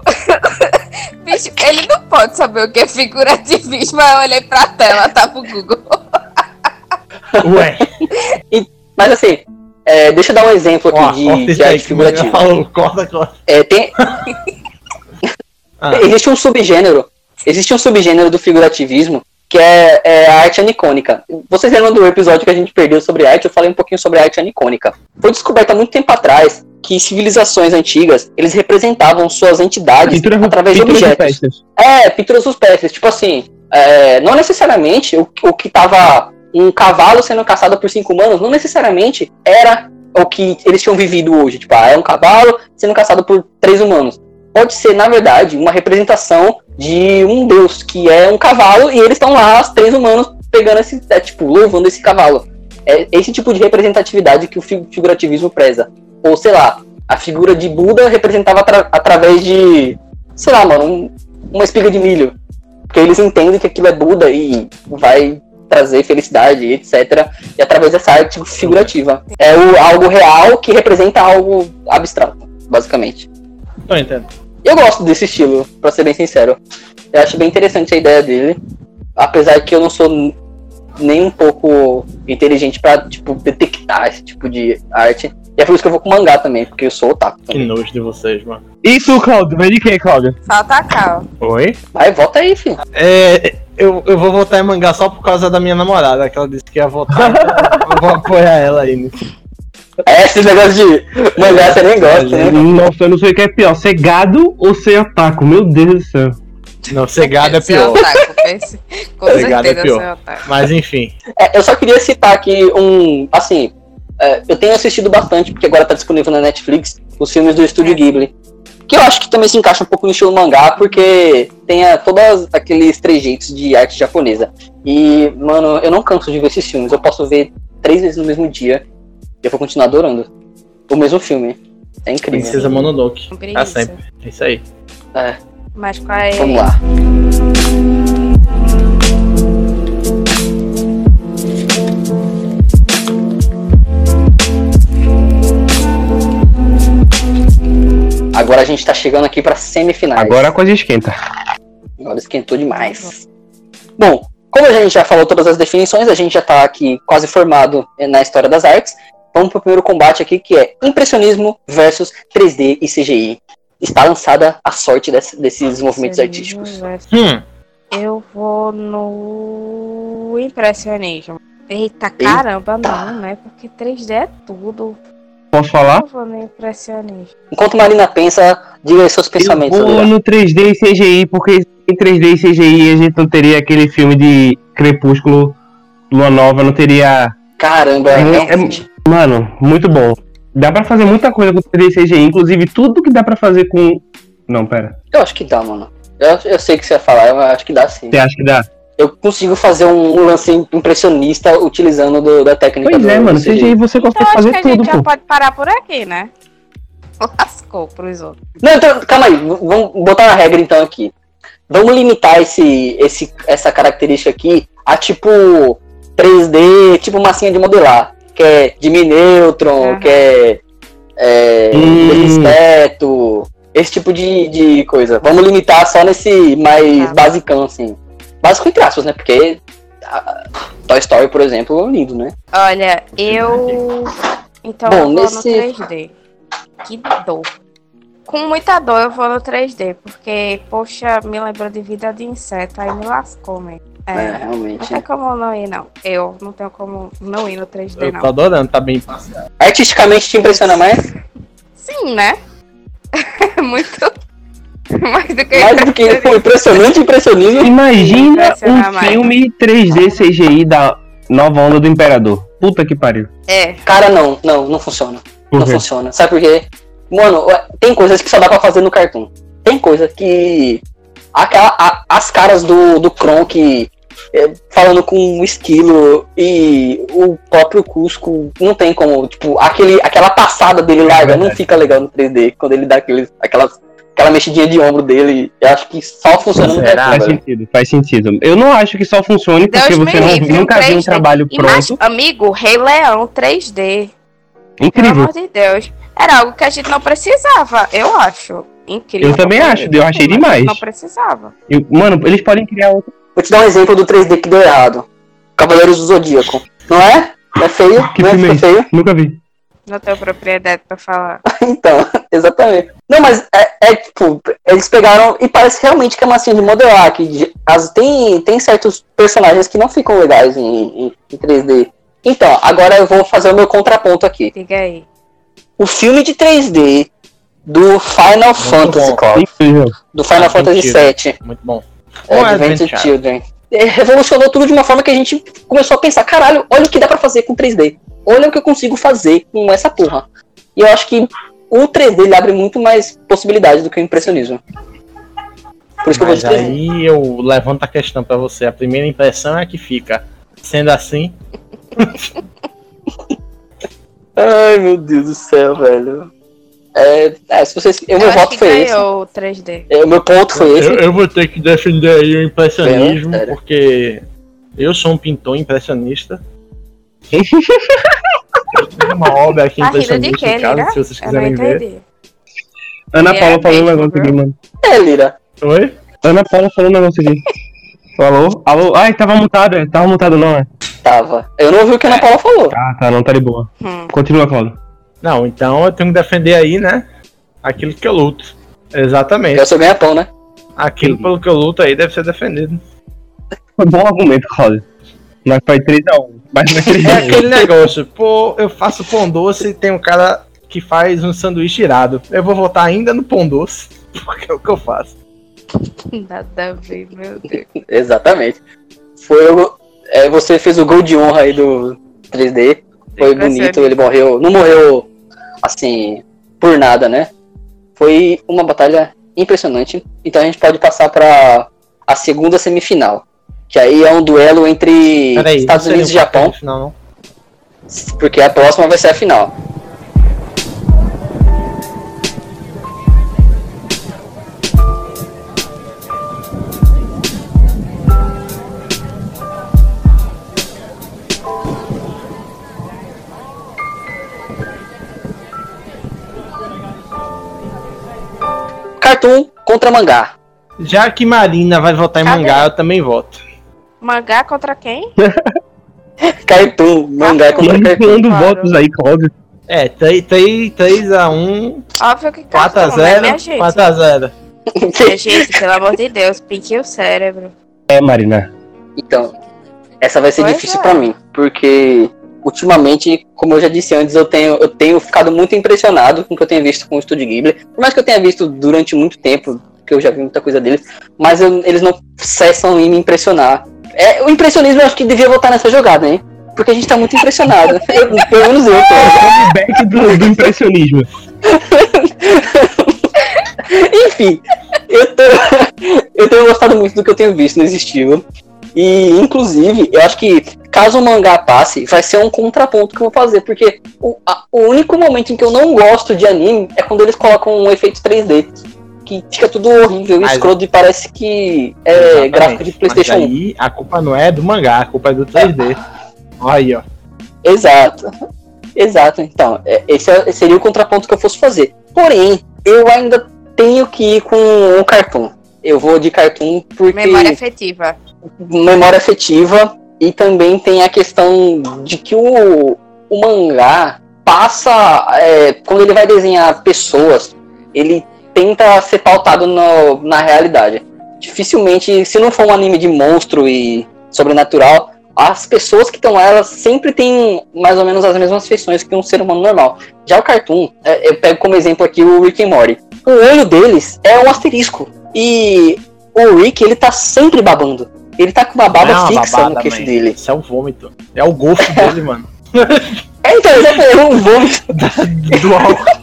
<laughs> Bicho, ele não pode saber o que é figurativismo. Aí eu olhei pra tela, tá pro Google. Ué, Mas assim, é, deixa eu dar um exemplo ó, aqui corta de, de arte o figurativa. falou. Corta, corta. É, tem, <laughs> Ah, Existe um subgênero. Existe um subgênero do figurativismo que é, é a arte anicônica. Vocês lembram do episódio que a gente perdeu sobre arte? Eu falei um pouquinho sobre a arte anicônica. Foi descoberto há muito tempo atrás que civilizações antigas eles representavam suas entidades Pintura, através de pintura objetos. rupestres. É, pinturas rupestres. Tipo assim, é, não necessariamente o, o que tava um cavalo sendo caçado por cinco humanos, não necessariamente era o que eles tinham vivido hoje. Tipo, ah, é um cavalo sendo caçado por três humanos. Pode ser, na verdade, uma representação de um deus que é um cavalo e eles estão lá, os três humanos, pegando esse, é, tipo, louvando esse cavalo. É esse tipo de representatividade que o fi- figurativismo preza. Ou, sei lá, a figura de Buda representava atra- através de, sei lá, mano, um- uma espiga de milho. Porque eles entendem que aquilo é Buda e vai trazer felicidade, etc. E através dessa arte figurativa. É o, algo real que representa algo abstrato, basicamente. Tô entendendo. Eu gosto desse estilo, pra ser bem sincero. Eu acho bem interessante a ideia dele. Apesar que eu não sou nem um pouco inteligente pra, tipo, detectar esse tipo de arte. E é por isso que eu vou com mangá também, porque eu sou otaku. Que também. nojo de vocês, mano. Tu, Cláudio? Vem de quem, Cláudio? Falta a cal. Oi? Vai, volta aí, filho. É, eu, eu vou votar em mangá só por causa da minha namorada, que ela disse que ia votar. então <laughs> eu vou apoiar ela aí. nisso. É, esse negócio de mangá você nem gosta, né? Nossa, eu não sei o que é pior, ser gado ou ser otaku? Meu Deus do céu. Não, cegado é Seu pior. Com <laughs> Obrigado, é certeza pior. Mas enfim. É, eu só queria citar aqui um. Assim, é, eu tenho assistido bastante, porque agora tá disponível na Netflix, os filmes do Estúdio Ghibli. Que eu acho que também se encaixa um pouco no estilo mangá, porque tem a, todos aqueles trejeitos de arte japonesa. E, mano, eu não canso de ver esses filmes. Eu posso ver três vezes no mesmo dia eu vou continuar adorando. O mesmo filme. É incrível. Princesa Mononoke. Pra sempre. É isso aí. É, Mas qual é. vamos lá. Agora a gente tá chegando aqui pra semifinais. Agora a coisa esquenta. Agora esquentou demais. Bom, como a gente já falou todas as definições, a gente já tá aqui quase formado na história das artes. Vamos pro primeiro combate aqui, que é impressionismo versus 3D e CGI. Está lançada a sorte desse- desses movimentos artísticos. Hum, Eu vou no impressionismo. Eita, caramba, não, né? Porque 3D é tudo. Posso falar? Eu vou no impressionista. Enquanto Marina pensa, diga aí seus pensamentos. Eu vou no 3D e CGI, porque em 3D e CGI a gente não teria aquele filme de Crepúsculo, Lua Nova, não teria. Caramba, É, é, é- Mano, muito bom. Dá pra fazer muita coisa com 3D e CGI, inclusive tudo que dá pra fazer com. Não, pera. eu acho que dá, mano. Eu, eu sei o que você vai falar, eu acho que dá sim. Você acha que dá? Eu consigo fazer um, um lance impressionista utilizando do- da técnica Pois do é, mano, CGI. CGI você Então consegue acho fazer que a tudo, gente já pô. pode parar por aqui, né? <laughs> Lascou pros outros. Não, então, calma aí, vamos botar uma regra então aqui. Vamos limitar esse, esse, essa característica aqui a tipo 3D, tipo massinha de modelar. Que é Jimmy Neutron, Aham. que é, é Hum. teto, esse tipo de, de coisa. Vamos limitar só nesse mais Tá. basicão, assim. Básico entre aspas, né? Porque a- Toy Story, por exemplo, é lindo, né? Olha, eu. Então Bom, eu vou nesse- no 3D. Que dor. Com muita dor eu vou no 3D, porque, poxa, me lembrou de vida de inseto, aí me lascou, mesmo. É, É. Não realmente. tem como não ir, não. Eu não tenho como não ir no 3D, Eu não. tô adorando, tá bem passeado. Artisticamente te impressiona mais? Sim, né? <laughs> Muito. Mais do que. Mais do que impressionante impressionismo. Imagina um mais. filme 3D CGI da nova onda do Imperador. Puta que pariu. É. Cara, não, não, não funciona. Não funciona. Sabe por quê? Mano, ué, tem coisas que só dá pra fazer no cartoon. Tem coisa que. Aquela, a- as caras do, do Kronk é, falando com estilo e o próprio Cusco não tem como. Tipo, aquele, aquela passada dele larga não fica legal no 3D. Quando ele dá aqueles, aquelas, aquela mexidinha de ombro dele. Eu acho que só funciona no Será? Faz sentido, faz sentido. Eu não acho que só funcione porque Deus me você não- livre, nunca um viu um 3D. trabalho Imagina, pronto. amigo, Rei Leão 3D. Pelo Incrível. amor de Deus. Era algo que a gente não precisava, eu acho. Incrível. Eu também acho, eu achei demais. Não precisava. Eu- mano, eles podem criar outro. Vou te dar um exemplo do 3D que deu errado. Cavaleiros do Zodíaco. Não é? Não é feio? <laughs> Que não é filme é feio? Nunca vi. Não tenho propriedade pra falar. <laughs> Então, exatamente. Não, mas é, é, tipo, eles pegaram e parece realmente que é massinha de modelar. Que de- as, tem, tem certos personagens que não ficam legais em, em, em 3D. Então, agora eu vou fazer o meu contraponto aqui. Diga aí. O filme de 3D do Final Fantasy, bom. Cloud, Incrível. do Final Ah, Fantasy. VII, Muito bom. é, Ou Advent Advent Children, é, revolucionou tudo de uma forma que a gente começou a pensar, caralho, olha o que dá pra fazer com 3D. Olha o que eu consigo fazer com essa porra. E eu acho que o 3D ele abre muito mais possibilidades do que o impressionismo. Por isso que eu vou Mas de 3D. aí eu levanto a questão pra você. A primeira impressão é que fica. Sendo assim, <laughs> Ai, meu Deus do céu, velho. É, é, se vocês. Eu, meu eu acho voto que foi esse. o 3D. É, meu ponto foi esse. eu, eu vou ter que defender aí o impressionismo, É, porque eu sou um pintor impressionista. Eu tenho uma obra aqui Tá impressionista quê, em casa, se vocês quiserem ver. Ana É, Paula falou um negócio aqui, viu? mano. É, Lira. Oi? Ana Paula falou um negócio aqui. Falou? Alô? Ai, tava mutado, é. Tava mutado não, é. Tava. Eu não ouvi o que a Ana Paula falou. Ah, tá, não, tá de boa. Hum. Continua, Claudio. Não, então eu tenho que defender aí, né? Aquilo que eu luto. Exatamente. Eu sou ganha-pão, né? Aquilo Sim. pelo que eu luto aí deve ser defendido. Foi bom argumento, Claudio. Nós foi 3x1. Mas não é 3x1. É aquele negócio, pô, eu faço pão doce e tem um cara que faz um sanduíche irado. Eu vou votar ainda no pão doce, <laughs> porque é o que eu faço. Nada a ver, meu Deus. <laughs> Exatamente. Foi o. É, você fez o gol de honra aí do 3D. Foi bonito, ele morreu. Não morreu assim, por nada, né? Foi uma batalha impressionante. Então a gente pode passar para a segunda semifinal. Que aí é um duelo entre Peraí, Estados Unidos e Japão. Final? Porque a próxima vai ser a final. Cartoon contra mangá. Já que Marina vai votar em Cadê? mangá, eu também voto. Mangá contra quem? <laughs> Cartoon, mangá contra cartoon. Claro. votos aí, Claudio. É, 3x1, Óbvio que 4x0, né, minha gente? 4x0. Minha gente, pelo amor de Deus, pique o cérebro. É, Marina. Então, essa vai ser Pois difícil é. pra mim. porque ultimamente, como eu já disse antes, eu tenho, eu tenho ficado muito impressionado com o que eu tenho visto com o Estúdio Ghibli. Por mais que eu tenha visto durante muito tempo, que eu já vi muita coisa deles, mas eu- eles não cessam em me impressionar. É, o impressionismo eu acho que devia voltar nessa jogada, hein? Porque a gente tá muito impressionado. <laughs> Eu, pelo menos eu tô. Back do, do <laughs> impressionismo. Enfim, eu, tô, <laughs> eu tenho gostado muito do que eu tenho visto nesse estilo. E, inclusive, eu acho que caso o mangá passe, vai ser um contraponto que eu vou fazer. Porque o, a- o único momento em que eu não gosto de anime é quando eles colocam um efeito 3D. Que fica tudo horrível, Mas- escroto e parece que é gráfico de PlayStation Mas 1. aí a culpa não é do mangá, a culpa é do 3D. Olha aí, ó. Exato. Exato, então, é- esse é- seria o contraponto que eu fosse fazer. Porém, eu ainda tenho que ir com o cartoon. Eu vou de cartoon porque Memória afetiva. Memória afetiva e também tem a questão de que o, o mangá passa é, quando ele vai desenhar pessoas, ele tenta ser pautado no- na realidade. Dificilmente, se não for um anime de monstro e sobrenatural, as pessoas que estão elas sempre têm mais ou menos as mesmas feições que um ser humano normal. Já o cartoon, é, eu pego como exemplo aqui o Rick and Morty. O olho deles é um asterisco. E o Rick, ele tá sempre babando. Ele tá com uma baba Não é uma fixa babada, no queixo man. dele. Isso é o vômito. É o golfo <laughs> dele, mano. É, então, exatamente, é um vômito. <laughs> Do álcool.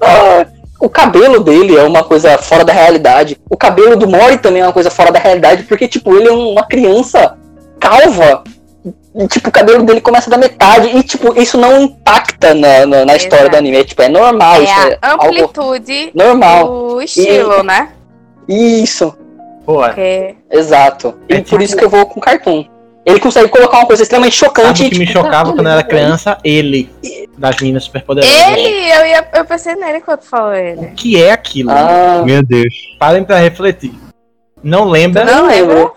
Ah, o cabelo dele é uma coisa fora da realidade. O cabelo do Mori também é uma coisa fora da realidade, porque, tipo, ele é uma criança calva. E, tipo, o cabelo dele começa da metade. E, tipo, isso não impacta na, na, na história do anime. É, tipo, é normal. isso É é a algo amplitude normal. do estilo, né? Isso, Porque exato. E É por tipo- isso que eu vou com cartoon. Ele consegue colocar uma coisa extremamente chocante. sabe o que me tipo, chocava tá, quando eu era criança? Ele. Das meninas superpoderosas. ele, eu, ia, eu pensei nele quando falou ele. O que é aquilo? Ah, Meu Deus. Parem pra refletir. Não lembra? não lembro.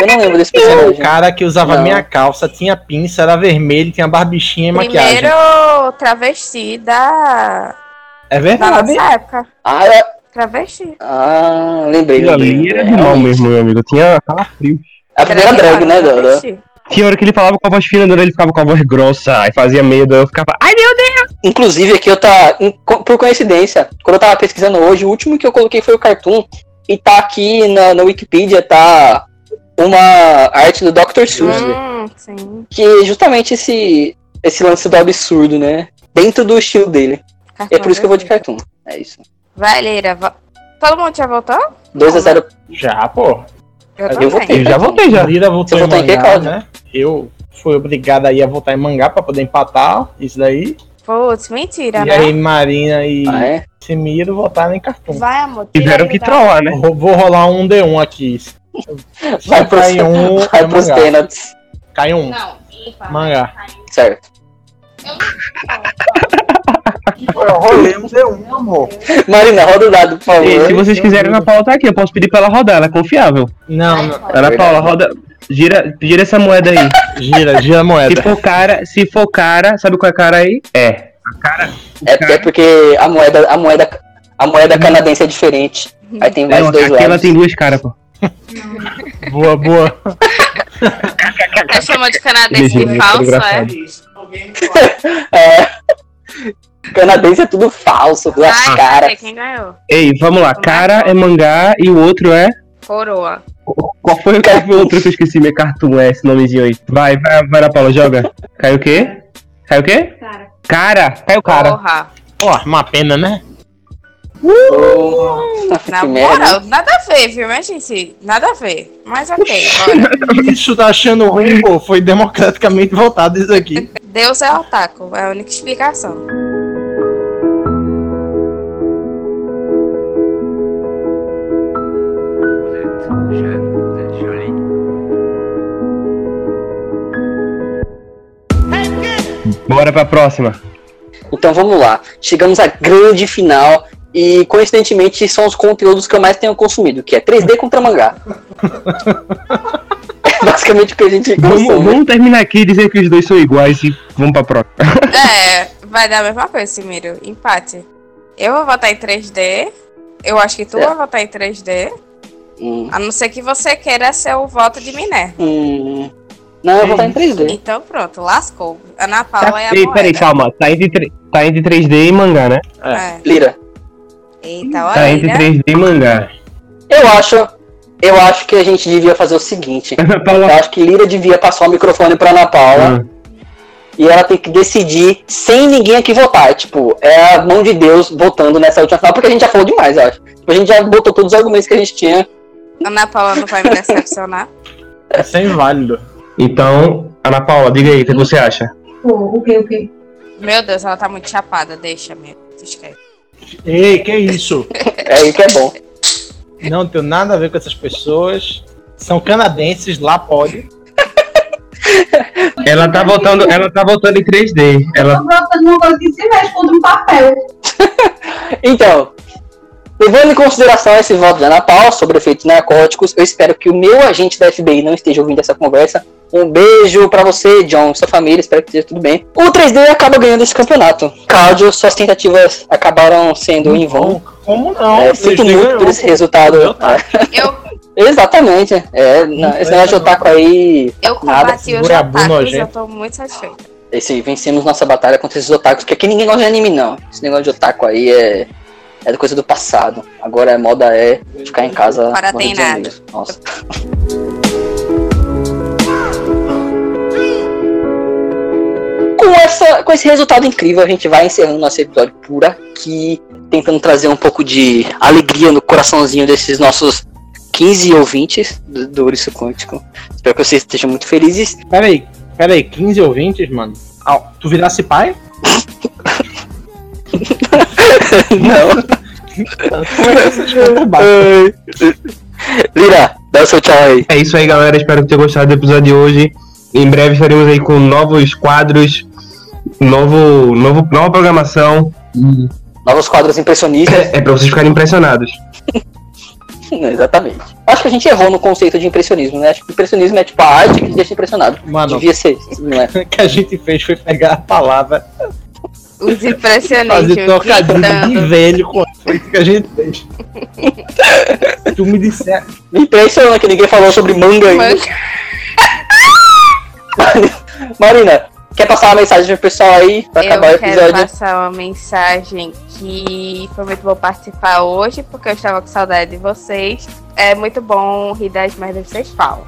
Eu não lembro desse personagem. O cara que usava Não. minha calça, tinha pinça, era vermelho, tinha barbichinha e maquiagem. Primeiro travesti da, É da verdade. nossa época. Ah, é- Travesti. ah, lembrei. Lembrei. era de mal mesmo, meu amigo. Tinha calafrio. A primeira drag, né, Dora? Tinha hora que ele falava com a voz fina, ele ficava com a voz grossa, aí fazia medo, eu ficava, ai meu Deus! Inclusive, aqui eu tá. Por coincidência, quando eu tava pesquisando hoje, o último que eu coloquei foi o Cartoon. E tá aqui na, na Wikipedia, tá uma arte do Dr. Seuss, Hum, sim. que é justamente esse, esse lance do absurdo, né? Dentro do estilo dele. E é por isso que eu vou de Cartoon. É isso. Vai, Leira. vo- Todo mundo já voltou? 2x0. Já, pô. Eu, Eu votei. Eu já voltei já. Lira voltou Você em em quê, mangá, Cláudio? né? Eu fui obrigado aí a votar em mangá pra poder empatar isso daí. Putz, mentira, E né? aí Marina e Ah, é? Semiro votaram em cartão. Vai, amor. Tiveram ele que trollar, né? Vou vou rolar um D1 aqui. Vai pros, cair um, vai é pros pênaltis. Cai um. Não. Mangá. Certo. Eu rolei um D1, amor. Marina, roda o dado, por favor. E se vocês quiserem, Ana Paula tá aqui, eu posso pedir pra ela rodar, ela é confiável. Não, não. Ana Paula, roda. Gira, gira essa moeda aí. Gira, gira a Se moeda. for cara, se for cara, sabe qual é a cara aí? É. A cara. É, cara- é porque a moeda, a moeda, a moeda canadense é diferente. Aí tem mais Não, dois aqui ela lados. tem duas caras, pô. <laughs> Boa, boa. Tá chamando de canadense de falso, é? <laughs> É. Canadense é tudo falso, duas Ai, caras. Quem ganhou? Ei, vamos lá. Cara é mangá e o outro é. Coroa. Qual foi, qual foi o outro que eu esqueci? Meu cartoon é esse nomezinho aí. Vai, vai, vai na Paula, joga. Caiu o quê? Caiu o quê? Cara. Cara, caiu cara. Porra. Ó, uma pena, né? Na que merda. moral, nada a ver, viu, minha gente? Nada a ver. Mas ok, <laughs> bora. Isso tá achando ruim, pô. Foi democraticamente votado isso aqui. Deus é otaku, é a única explicação. Bora pra próxima. Então vamos lá. Chegamos à grande final. E coincidentemente são os conteúdos que eu mais tenho consumido, que é 3D contra mangá. É <laughs> basicamente o que a gente Vamos, consome. vamos terminar aqui dizer que os dois são iguais e vamos pra próxima. É, vai dar a mesma coisa, Simiro. Empate. Eu vou votar em 3D. Eu acho que tu Certo. vai votar em 3D. Hum, A não ser que você queira ser o voto de Miné. hum, Não, eu vou estar em isso? 3D. Então pronto, lascou. Ana Tá, Paula é a moeda. peraí, calma. Tá entre, tre- tá entre 3D e mangá, né? É. Lira, Eita, Tá olha. entre né? 3D e mangá. eu acho. Eu acho que a gente devia fazer o seguinte. <laughs> Ana Eu Paula. acho que Lira devia passar o microfone pra Ana Paula. Ah, E ela tem que decidir sem ninguém aqui votar. Tipo, é a mão de Deus votando nessa última final, porque a gente já falou demais, eu acho. Tipo, a gente já botou todos os argumentos que a gente tinha. Ana Paula não vai me decepcionar. É sem válido. Então, Ana Paula, diga aí, o que você acha? O que, o que? Meu Deus, ela tá muito chapada, deixa mesmo. Esquece. Ei, que isso? <laughs> É aí que é bom. Não tenho nada a ver com essas pessoas. São canadenses, lá pode. Ela tá voltando, ela tá voltando em 3D. Ela Eu tô botando uma coisa que se mexe contra um papel. <laughs> Então, levando em consideração esse voto de Ana Paula sobre efeitos narcóticos, eu espero que o meu agente da FBI não esteja ouvindo essa conversa. Um beijo pra você, John, sua família, espero que esteja tudo bem. O 3D acaba ganhando esse campeonato. Cláudio, suas tentativas acabaram sendo em vão. Como não? É, sinto 3D muito ganhou, por esse resultado. Eu, <laughs> Exatamente. É, não, esse negócio de otaku aí. eu Nada, combati bunda otakus, eu tô muito satisfeita. Esse, vencemos nossa batalha contra esses otakus, porque aqui ninguém gosta de anime, não. Esse negócio de otaku aí é. É coisa do passado. Agora a moda é ficar em casa. Para tem Rio de nada. Nossa. <laughs> Com, essa, com esse resultado incrível, a gente vai encerrando nosso episódio por aqui, tentando trazer um pouco de alegria no coraçãozinho desses nossos 15 ouvintes do, do Ouriço Quântico. Espero que vocês estejam muito felizes. Peraí, peraí, 15 ouvintes, mano. Ah, tu virasse pai? <laughs> Não. Lira, dá o seu tchau aí. É isso aí, galera. Espero que tenham gostado do episódio de hoje. Em breve estaremos aí com novos quadros, novo, novo, nova programação. Novos quadros impressionistas. É pra vocês ficarem impressionados. <laughs> Exatamente. Acho que a gente errou no conceito de impressionismo, né? Acho que impressionismo é tipo a arte que te deixa impressionado. Mano, Devia ser, não é? <laughs> o que a gente fez foi pegar a palavra, Os impressionantes fazer trocadilho de gritando. velho com isso que a gente fez. <laughs> Tu me disser. Me impressiona que ninguém falou sobre manga ainda. Manga. Marina, quer passar uma mensagem pro pessoal aí pra acabar o Eu quero episódio? passar uma mensagem que foi muito bom participar hoje, porque eu estava com saudade de vocês. É muito bom rir das merdas que vocês falam.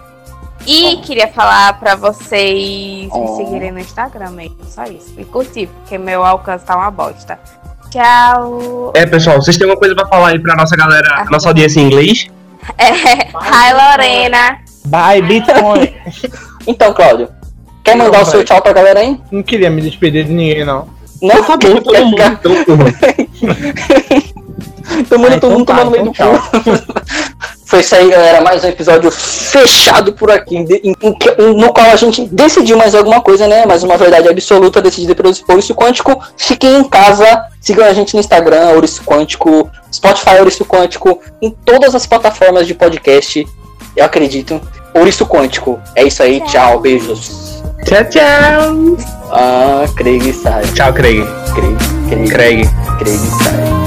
E queria falar pra vocês Oh. me seguirem no Instagram mesmo, só isso. E curtir, porque meu alcance tá uma bosta. Tchau! É, pessoal, vocês têm alguma coisa pra falar aí pra nossa galera, nossa audiência em inglês? <laughs> É, hi Lorena! Bye, Bitcoin. <laughs> Então, Cláudio, quer mandar Não, o seu tchau pra galera aí? Não queria me despedir de ninguém, não. Não, Tá bom, todo mundo. Quer Então, ficar tomando Ah, todo mundo então tá, tomando meio do então cu. Foi isso aí, galera. Mais um episódio fechado por aqui, em- em- no qual a gente decidiu mais alguma coisa, né? Mais uma verdade absoluta decidida pelo Ouriço Quântico. Fiquem em casa, sigam a gente no Instagram, Ouriço Quântico, Spotify Ouriço Quântico, em todas as plataformas de podcast, eu acredito. Ouriço Quântico. É isso aí, tchau, beijos. Tchau, tchau. Ah, Craig sai. Tchau, Craig. Craig, Craig, Craig. Craig sai.